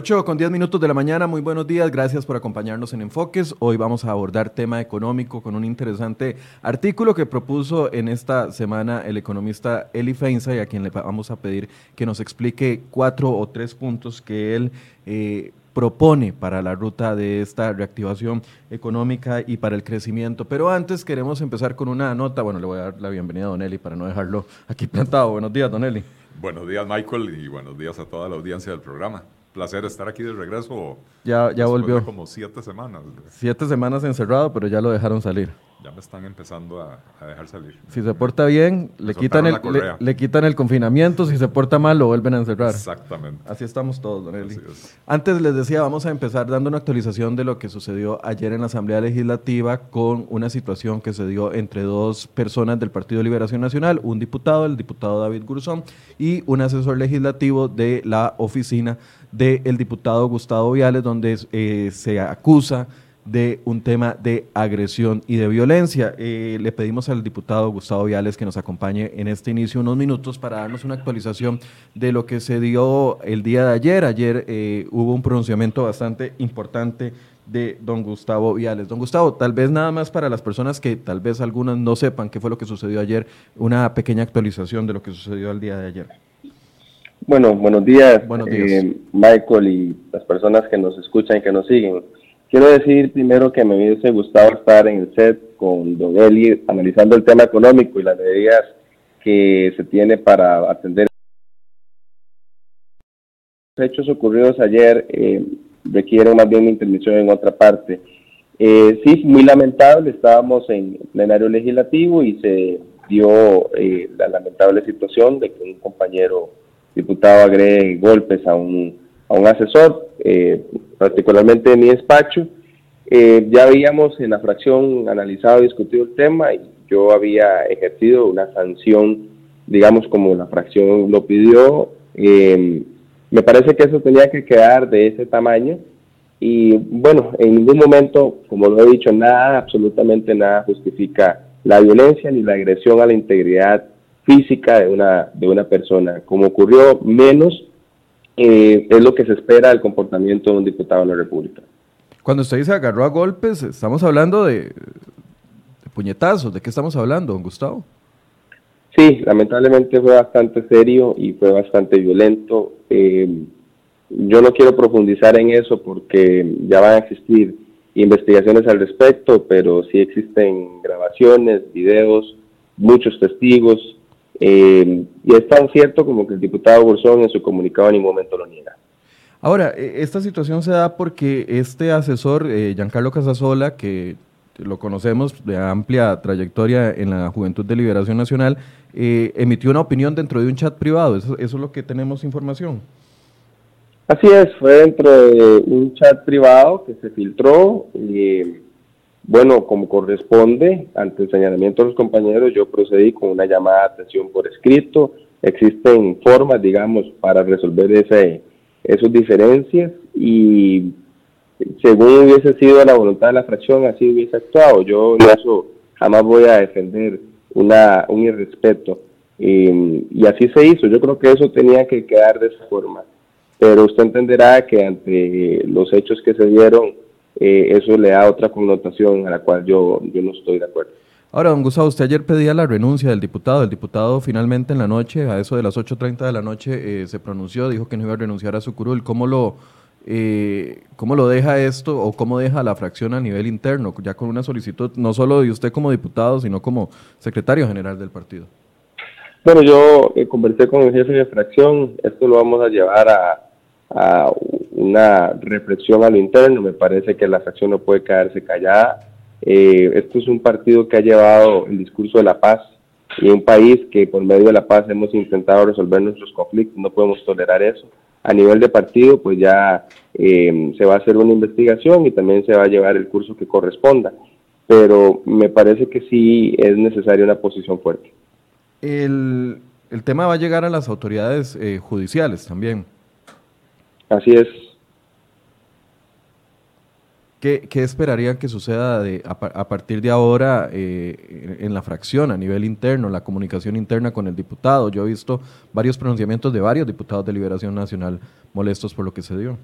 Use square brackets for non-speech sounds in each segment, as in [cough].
8 con 10 minutos de la mañana, muy buenos días, gracias por acompañarnos en Enfoques. Hoy vamos a abordar tema económico con un interesante artículo que propuso en esta semana el economista Eli Feinza y a quien le vamos a pedir que nos explique cuatro o tres puntos que él eh, propone para la ruta de esta reactivación económica y para el crecimiento. Pero antes queremos empezar con una nota, bueno, le voy a dar la bienvenida a Don Eli para no dejarlo aquí plantado. Buenos días, Don Eli. Buenos días, Michael, y buenos días a toda la audiencia del programa placer estar aquí de regreso. Ya, ya volvió. como siete semanas. Siete semanas encerrado, pero ya lo dejaron salir. Ya me están empezando a, dejar salir. Si se porta bien, le quitan, el, le, quitan el confinamiento. Si se porta mal, lo vuelven a encerrar. Exactamente. Así estamos todos, don Eli. Antes les decía, vamos a empezar dando una actualización de lo que sucedió ayer en la Asamblea Legislativa con una situación que se dio entre dos personas del Partido de Liberación Nacional, un diputado, el diputado David Gurzón, y un asesor legislativo de la oficina del diputado Gustavo Viales, donde eh, se acusa de un tema de agresión y de violencia. Eh, le pedimos al diputado Gustavo Viales que nos acompañe en este inicio unos minutos para darnos una actualización de lo que se dio el día de ayer. Ayer eh, hubo un pronunciamiento bastante importante de don Gustavo Viales. Don Gustavo, tal vez nada más para las personas que tal vez algunas no sepan qué fue lo que sucedió ayer, una pequeña actualización de lo que sucedió el día de ayer. Bueno, buenos días, eh, Michael y las personas que nos escuchan y que nos siguen. Quiero decir primero que me hubiese gustado estar en el set con Don Eli analizando el tema económico y las medidas que se tiene para atender los hechos ocurridos ayer eh, requieren más bien una intervención en otra parte. Eh, sí, muy lamentable, estábamos en plenario legislativo y se dio eh, la lamentable situación de que un compañero diputado agregue golpes a un, a un asesor, eh, particularmente de mi despacho. Eh, ya habíamos en la fracción analizado y discutido el tema y yo había ejercido una sanción, digamos, como la fracción lo pidió. Eh, me parece que eso tenía que quedar de ese tamaño y bueno, en ningún momento, como lo he dicho, nada, absolutamente nada justifica la violencia ni la agresión a la integridad física de una, de una persona. Como ocurrió menos, eh, es lo que se espera del comportamiento de un diputado de la República. Cuando usted dice agarró a golpes, estamos hablando de, puñetazos. ¿De qué estamos hablando, don Gustavo? Sí, lamentablemente fue bastante serio y fue bastante violento. Eh, yo no quiero profundizar en eso porque ya van a existir investigaciones al respecto, pero sí existen grabaciones, videos, muchos testigos eh, y es tan cierto como que el diputado Bolsón en su comunicado en ningún momento lo niega. Ahora, e, esta situación se da porque este asesor, eh, Giancarlo Casasola, que lo conocemos de amplia trayectoria en la Juventud de Liberación Nacional, eh, emitió una opinión dentro de un chat privado. Eso, eso es lo que tenemos información. Así es, fue dentro de un chat privado que se filtró. Y, bueno, como corresponde, ante el señalamiento de los compañeros, yo procedí con una llamada de atención por escrito. Existen formas, digamos, para resolver esas diferencias y según hubiese sido la voluntad de la fracción, así hubiese actuado. Yo en eso jamás voy a defender una, un irrespeto. Y, y así se hizo. Yo creo que eso tenía que quedar de esa forma. Pero usted entenderá que ante los hechos que se dieron, eh, eso le da otra connotación a la cual yo, yo no estoy de acuerdo. Ahora, don Gustavo, usted ayer pedía la renuncia del diputado. El diputado finalmente en la noche, a eso de las 8.30 de la noche, eh, se pronunció, dijo que no iba a renunciar a su curul. ¿Cómo lo, eh, ¿Cómo lo deja esto o cómo deja la fracción a nivel interno, ya con una solicitud no solo de usted como diputado, sino como secretario general del partido? Bueno, yo conversé con el jefe de fracción, esto lo vamos a llevar a, a una reflexión a lo interno. Me parece que la fracción no puede quedarse callada. Eh, esto es un partido que ha llevado el discurso de la paz y un país que por medio de la paz hemos intentado resolver nuestros conflictos. No podemos tolerar eso. A nivel de partido, pues ya eh, se va a hacer una investigación y también se va a llevar el curso que corresponda. Pero me parece que sí es necesaria una posición fuerte. El, el tema va a llegar a las autoridades eh, judiciales también. Así es. ¿Qué, qué esperarían que suceda de, a, partir de ahora eh, en la fracción, a nivel interno, la comunicación interna con el diputado? Yo he visto varios pronunciamientos de varios diputados de Liberación Nacional molestos por lo que se dio.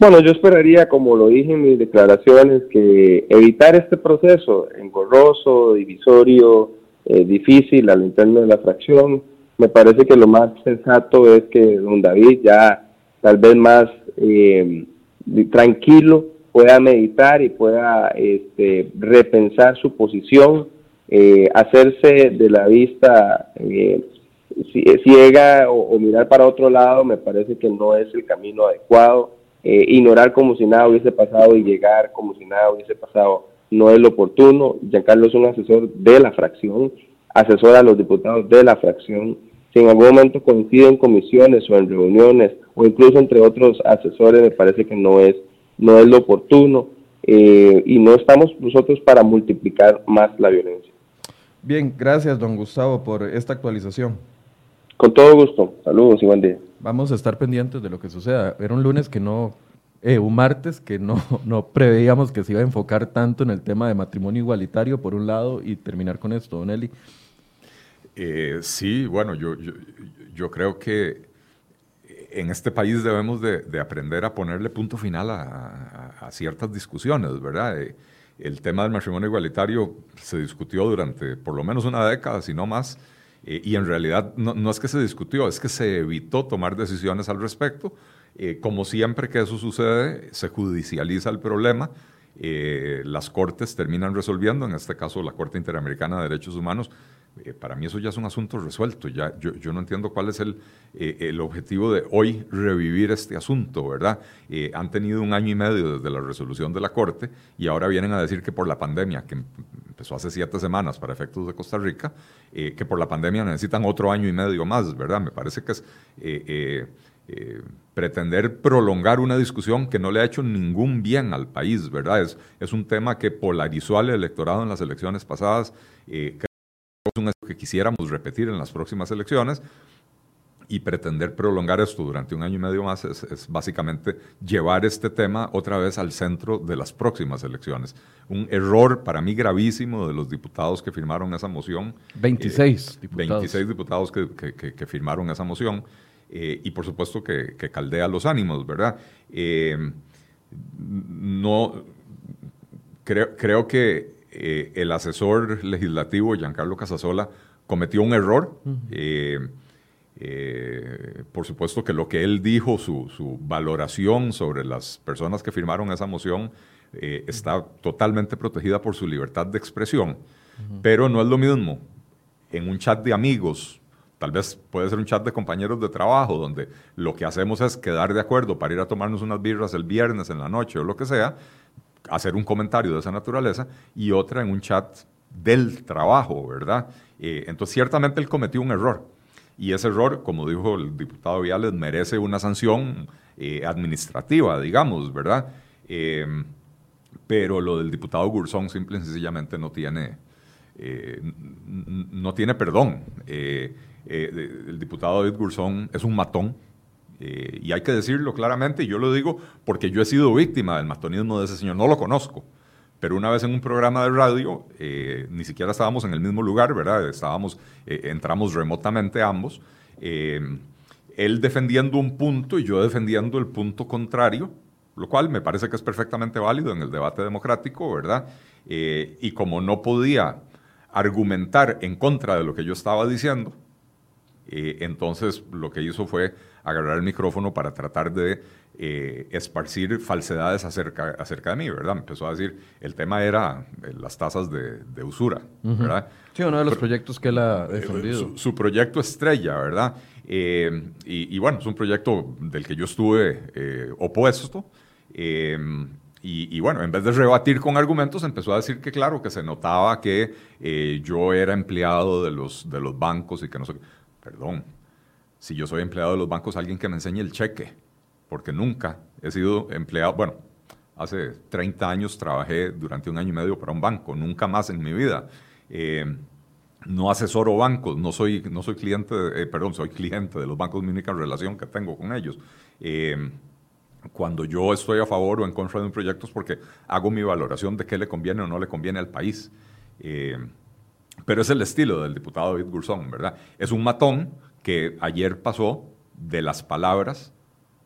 Bueno, yo esperaría, como lo dije en mis declaraciones, que evitar este proceso engorroso, divisorio, eh, difícil al interno de la fracción, me parece que lo más sensato es que don David ya tal vez más eh, tranquilo pueda meditar y pueda este, repensar su posición, eh, hacerse de la vista ciega o, o, mirar para otro lado, me parece que no es el camino adecuado. Eh, ignorar como si nada hubiese pasado y llegar como si nada hubiese pasado no es lo oportuno. Giancarlo es un asesor de la fracción, asesora a los diputados de la fracción. Si en algún momento coinciden en comisiones o en reuniones o incluso entre otros asesores, me parece que no es, no es lo oportuno eh, y no estamos nosotros para multiplicar más la violencia. Bien, gracias don Gustavo por esta actualización. Con todo gusto. Saludos y buen día. Vamos a estar pendientes de lo que suceda. Era un lunes que no, eh, un martes que no, [laughs] no preveíamos que se iba a enfocar tanto en el tema de matrimonio igualitario, por un lado, y terminar con esto, Don Eli. Eh, sí, bueno, yo, yo, creo que en este país debemos de, aprender a ponerle punto final a, ciertas discusiones, ¿verdad? Eh, el tema del matrimonio igualitario se discutió durante por lo menos una década, si no más, eh, y en realidad no, es que se discutió, es que se evitó tomar decisiones al respecto. Eh, como siempre que eso sucede, se judicializa el problema. Las cortes terminan resolviendo, en este caso la Corte Interamericana de Derechos Humanos, eh, para mí eso ya es un asunto resuelto. Ya, yo, no entiendo cuál es el, eh, el, objetivo de hoy revivir este asunto, ¿verdad? Eh, han tenido un año y medio desde la resolución de la Corte y ahora vienen a decir que por la pandemia, que empezó hace siete semanas para efectos de Costa Rica, que por la pandemia necesitan otro año y medio más, ¿verdad? Me parece que es... pretender prolongar una discusión que no le ha hecho ningún bien al país, ¿verdad? Es, un tema que polarizó al electorado en las elecciones pasadas, un que quisiéramos repetir en las próximas elecciones y pretender prolongar esto durante un año y medio más es, básicamente llevar este tema otra vez al centro de las próximas elecciones. Un error para mí gravísimo de los diputados que firmaron esa moción. 26 eh, diputados. 26 diputados que, firmaron esa moción eh, y por supuesto que, caldea los ánimos, ¿verdad? Eh, no, creo, creo que eh, el asesor legislativo Giancarlo Casasola cometió un error. Eh, eh, por supuesto que lo que él dijo, su, valoración sobre las personas que firmaron esa moción, está totalmente protegida por su libertad de expresión. Pero no es lo mismo en un chat de amigos, tal vez puede ser un chat de compañeros de trabajo, donde lo que hacemos es quedar de acuerdo para ir a tomarnos unas birras el viernes en la noche o lo que sea, hacer un comentario de esa naturaleza y otra en un chat del trabajo, ¿verdad? Eh, entonces, ciertamente él cometió un error. Y ese error, como dijo el diputado Viales, merece una sanción eh, administrativa, digamos, ¿verdad? Eh, pero lo del diputado Gurzón simple y sencillamente no tiene, no tiene perdón. el diputado David Gurzón es un matón, eh, y hay que decirlo claramente, yo lo digo porque yo he sido víctima del matonismo de ese señor, no lo conozco, pero una vez en un programa de radio, eh, ni siquiera estábamos en el mismo lugar, ¿verdad? Estábamos, eh, entramos remotamente ambos, él defendiendo un punto y yo defendiendo el punto contrario, lo cual me parece que es perfectamente válido en el debate democrático, ¿verdad? y como no podía argumentar en contra de lo que yo estaba diciendo, entonces lo que hizo fue agarrar el micrófono para tratar de eh, esparcir falsedades acerca, acerca de mí, ¿verdad? Me empezó a decir, el tema era eh, las tasas de, usura, ¿verdad? Sí, uno de los proyectos que él ha eh, defendido. Su, proyecto estrella, ¿verdad? y, bueno, es un proyecto del que yo estuve opuesto. Y, bueno, en vez de rebatir con argumentos, empezó a decir que claro, que se notaba que yo era empleado de los, de los bancos y que no sé Perdón, si yo soy empleado de los bancos, alguien que me enseñe el cheque, porque nunca he sido empleado, bueno, hace 30 años trabajé durante un año y medio para un banco, nunca más en mi vida. Eh, no asesoro bancos, no soy, no soy cliente, eh, perdón, soy cliente de los bancos, mi única relación que tengo con ellos. Eh, cuando yo estoy a favor o en contra de un proyecto es porque hago mi valoración de qué le conviene o no le conviene al país. Pero es el estilo del diputado David Gurzón, ¿verdad? Es un matón que ayer pasó de las palabras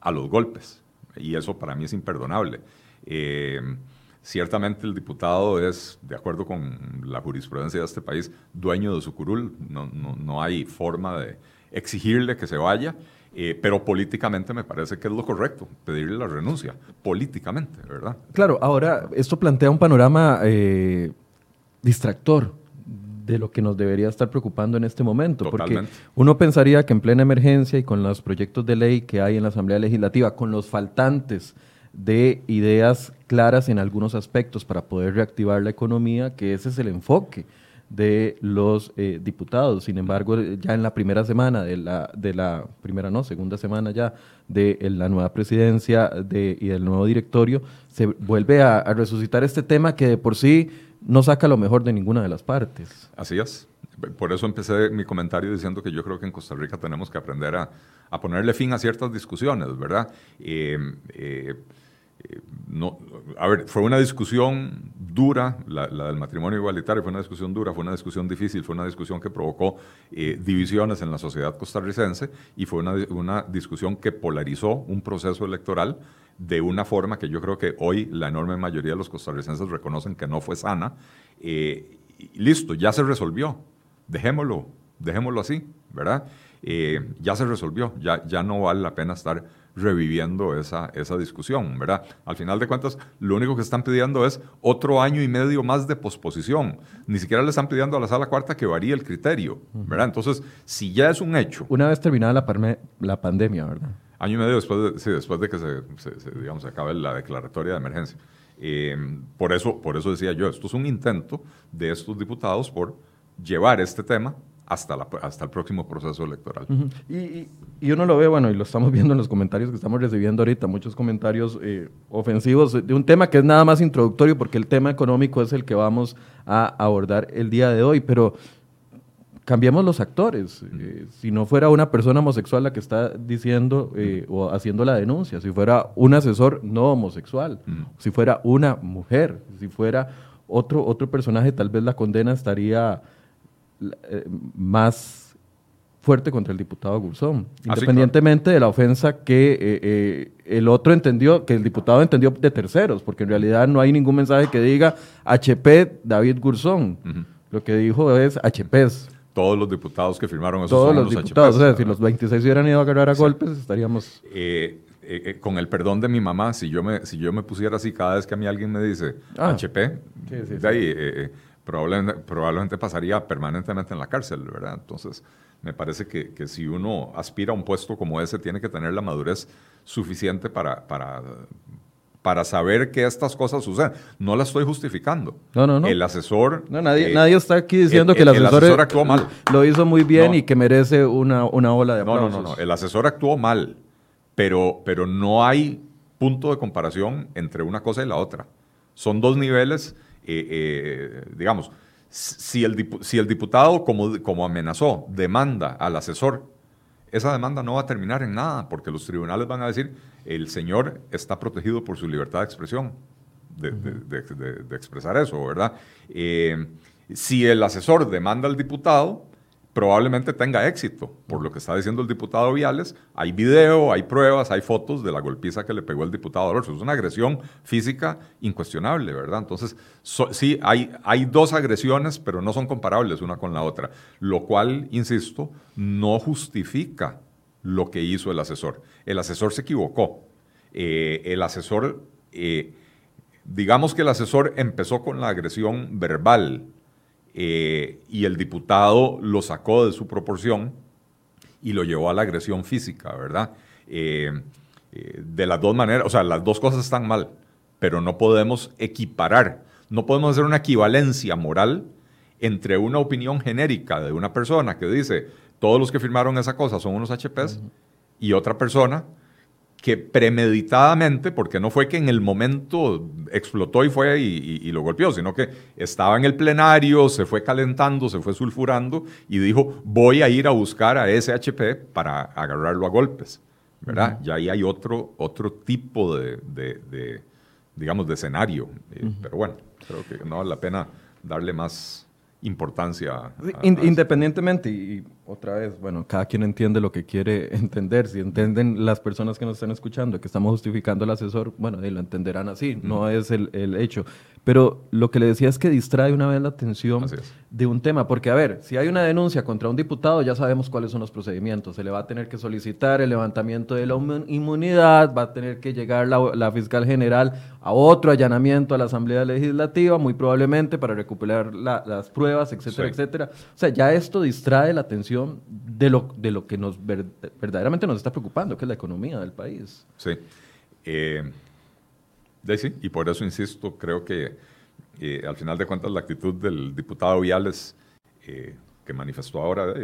a los golpes. y eso para mí es imperdonable. Eh, ciertamente el diputado es, de acuerdo con la jurisprudencia de este país, dueño de su curul, no, no, no hay forma de exigirle que se vaya. Eh, pero políticamente me parece que es lo correcto, pedirle la renuncia, políticamente, ¿verdad? Claro, ahora esto plantea un panorama eh, distractor de lo que nos debería estar preocupando en este momento, porque uno pensaría que en plena emergencia y con los proyectos de ley que hay en la Asamblea Legislativa, con los faltantes de ideas claras en algunos aspectos para poder reactivar la economía, que ese es el enfoque de los eh, diputados. Sin embargo, ya en la primera semana de la, de la primera, no, segunda semana ya de la nueva presidencia de, y del nuevo directorio, se vuelve a, resucitar este tema que de por sí no saca lo mejor de ninguna de las partes. Así es. Por eso empecé mi comentario diciendo que yo creo que en Costa Rica tenemos que aprender a, a ponerle fin a ciertas discusiones, ¿verdad? Eh, eh, no, a ver, fue una discusión dura, la, del matrimonio igualitario fue una discusión dura, fue una discusión difícil, fue una discusión que provocó eh, divisiones en la sociedad costarricense y fue una, una, discusión que polarizó un proceso electoral de una forma que yo creo que hoy la enorme mayoría de los costarricenses reconocen que no fue sana. Eh, listo, ya se resolvió, dejémoslo, dejémoslo así, ¿verdad? Eh, ya se resolvió, ya, ya no vale la pena estar reviviendo esa, esa discusión, ¿verdad? Al final de cuentas, lo único que están pidiendo es otro año y medio más de posposición. Ni siquiera le están pidiendo a la sala cuarta que varíe el criterio, ¿verdad? Entonces, si ya es un hecho... Una vez terminada la, la pandemia, ¿verdad? Año y medio después de, sí, después de que se, digamos, se acabe la declaratoria de emergencia. Eh, por, eso, por eso decía yo, esto es un intento de estos diputados por llevar este tema hasta, la, hasta el próximo proceso electoral. y, y, uno lo ve, bueno, y lo estamos [laughs] viendo en los comentarios que estamos recibiendo ahorita, muchos comentarios eh, ofensivos de un tema que es nada más introductorio, porque el tema económico es el que vamos a abordar el día de hoy, pero cambiemos los actores. Eh, si no fuera una persona homosexual la que está diciendo eh, o haciendo la denuncia, si fuera un asesor no homosexual, si fuera una mujer, si fuera otro, otro personaje, tal vez la condena estaría eh, más fuerte contra el diputado Gurzón, ah, independientemente de la ofensa que eh, eh, el otro entendió, que el diputado entendió de terceros, porque en realidad no hay ningún mensaje que diga HP David Gurzón. Lo que dijo es HPs. Todos los diputados que firmaron esos Todos los, diputados, o sea, si los 26 hubieran ido a agarrar a golpes, estaríamos... con el perdón de mi mamá, si yo me, si yo me pusiera así cada vez que a mí alguien me dice HP, de ahí, probablemente, probablemente pasaría permanentemente en la cárcel, ¿verdad? Entonces, me parece que, que, si uno aspira a un puesto como ese, tiene que tener la madurez suficiente para, para, para saber que estas cosas suceden. No la estoy justificando. No, no, no. El asesor... No, nadie, eh, nadie está aquí diciendo que el asesor, actuó mal. lo hizo muy bien y que merece una, una ola de aplausos. No, no, no, no. El asesor actuó mal, pero, pero no hay punto de comparación entre una cosa y la otra. Son dos niveles eh, eh, digamos, si el, si el diputado, como, como amenazó, demanda al asesor, esa demanda no va a terminar en nada, porque los tribunales van a decir, el señor está protegido por su libertad de expresión, de, expresar eso, ¿verdad? Eh, si el asesor demanda al diputado, probablemente tenga éxito. Por lo que está diciendo el diputado Viales, hay video, hay pruebas, hay fotos de la golpiza que le pegó el diputado Alonso. Es una agresión física incuestionable, ¿verdad? Entonces, sí, hay, hay dos agresiones, pero no son comparables una con la otra. Lo cual, insisto, no justifica lo que hizo el asesor. El asesor se equivocó. Eh, el asesor, eh, digamos que el asesor empezó con la agresión verbal eh, y el diputado lo sacó de su proporción y lo llevó a la agresión física, ¿verdad? Eh, eh, de las dos maneras, o sea, las dos cosas están mal, pero no podemos equiparar, no podemos hacer una equivalencia moral entre una opinión genérica de una persona que dice todos los que firmaron esa cosa son unos HPs y otra persona que premeditadamente, porque no fue que en el momento explotó y fue y, lo golpeó, sino que estaba en el plenario, se fue calentando, se fue sulfurando y dijo, voy a ir a buscar a ese HP para agarrarlo a golpes. ¿verdad? Ya ahí hay otro, otro tipo de, digamos, de escenario. Eh, pero bueno, creo que no vale la pena darle más importancia. independientemente, y, otra vez, bueno, cada quien entiende lo que quiere [laughs] entender. Si entienden las personas que nos están escuchando que estamos justificando al asesor, bueno, lo entenderán así, no es el, el, hecho. Pero lo que le decía es que distrae una vez la atención de un tema, porque a ver, si hay una denuncia contra un diputado, ya sabemos cuáles son los procedimientos. Se le va a tener que solicitar el levantamiento de la inmunidad, va a tener que llegar la, la fiscal general a otro allanamiento a la Asamblea Legislativa, muy probablemente para recuperar las pruebas, etcétera, etcétera. O sea, ya esto distrae la atención de lo, de lo que nos verdaderamente nos está preocupando, que es la economía del país. Sí. Eh, y por eso insisto, creo que eh, al final de cuentas la actitud del diputado Viales eh, que manifestó ahora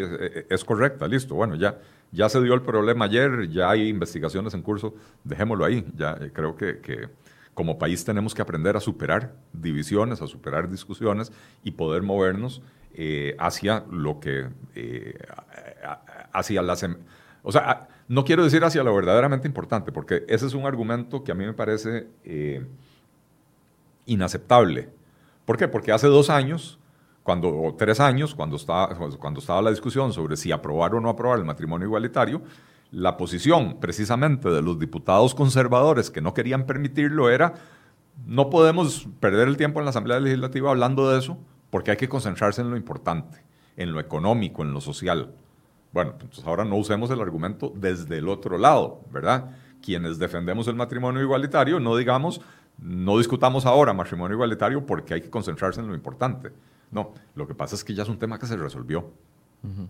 es, correcta, listo, bueno, ya, ya se dio el problema ayer, ya hay investigaciones en curso, dejémoslo ahí, ya creo que, como país tenemos que aprender a superar divisiones, a superar discusiones y poder movernos eh, hacia lo que, eh, hacia las, em, o sea, no quiero decir hacia lo verdaderamente importante, porque ese es un argumento que a mí me parece eh, inaceptable. ¿Por qué? Porque hace dos años, cuando, o tres años, cuando estaba, cuando estaba la discusión sobre si aprobar o no aprobar el matrimonio igualitario, la posición precisamente de los diputados conservadores que no querían permitirlo era, no podemos perder el tiempo en la Asamblea Legislativa hablando de eso, porque hay que concentrarse en lo importante, en lo económico, en lo social. Bueno, entonces ahora no usemos el argumento desde el otro lado, ¿verdad? Quienes defendemos el matrimonio igualitario, no digamos, no discutamos ahora matrimonio igualitario porque hay que concentrarse en lo importante. No, lo que pasa es que ya es un tema que se resolvió.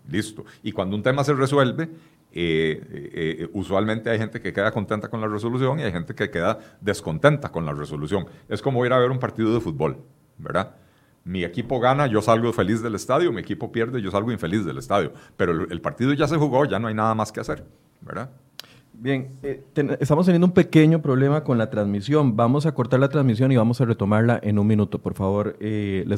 Listo. Y cuando un tema se resuelve, eh, eh, eh, usualmente hay gente que queda contenta con la resolución y hay gente que queda descontenta con la resolución. Es como ir a ver un partido de fútbol, ¿verdad? Mi equipo gana, yo salgo feliz del estadio, mi equipo pierde, yo salgo infeliz del estadio. Pero el, partido ya se jugó, ya no hay nada más que hacer, ¿verdad? Bien, estamos teniendo un pequeño problema con la transmisión. Vamos a cortar la transmisión y vamos a retomarla en un minuto. Por favor, les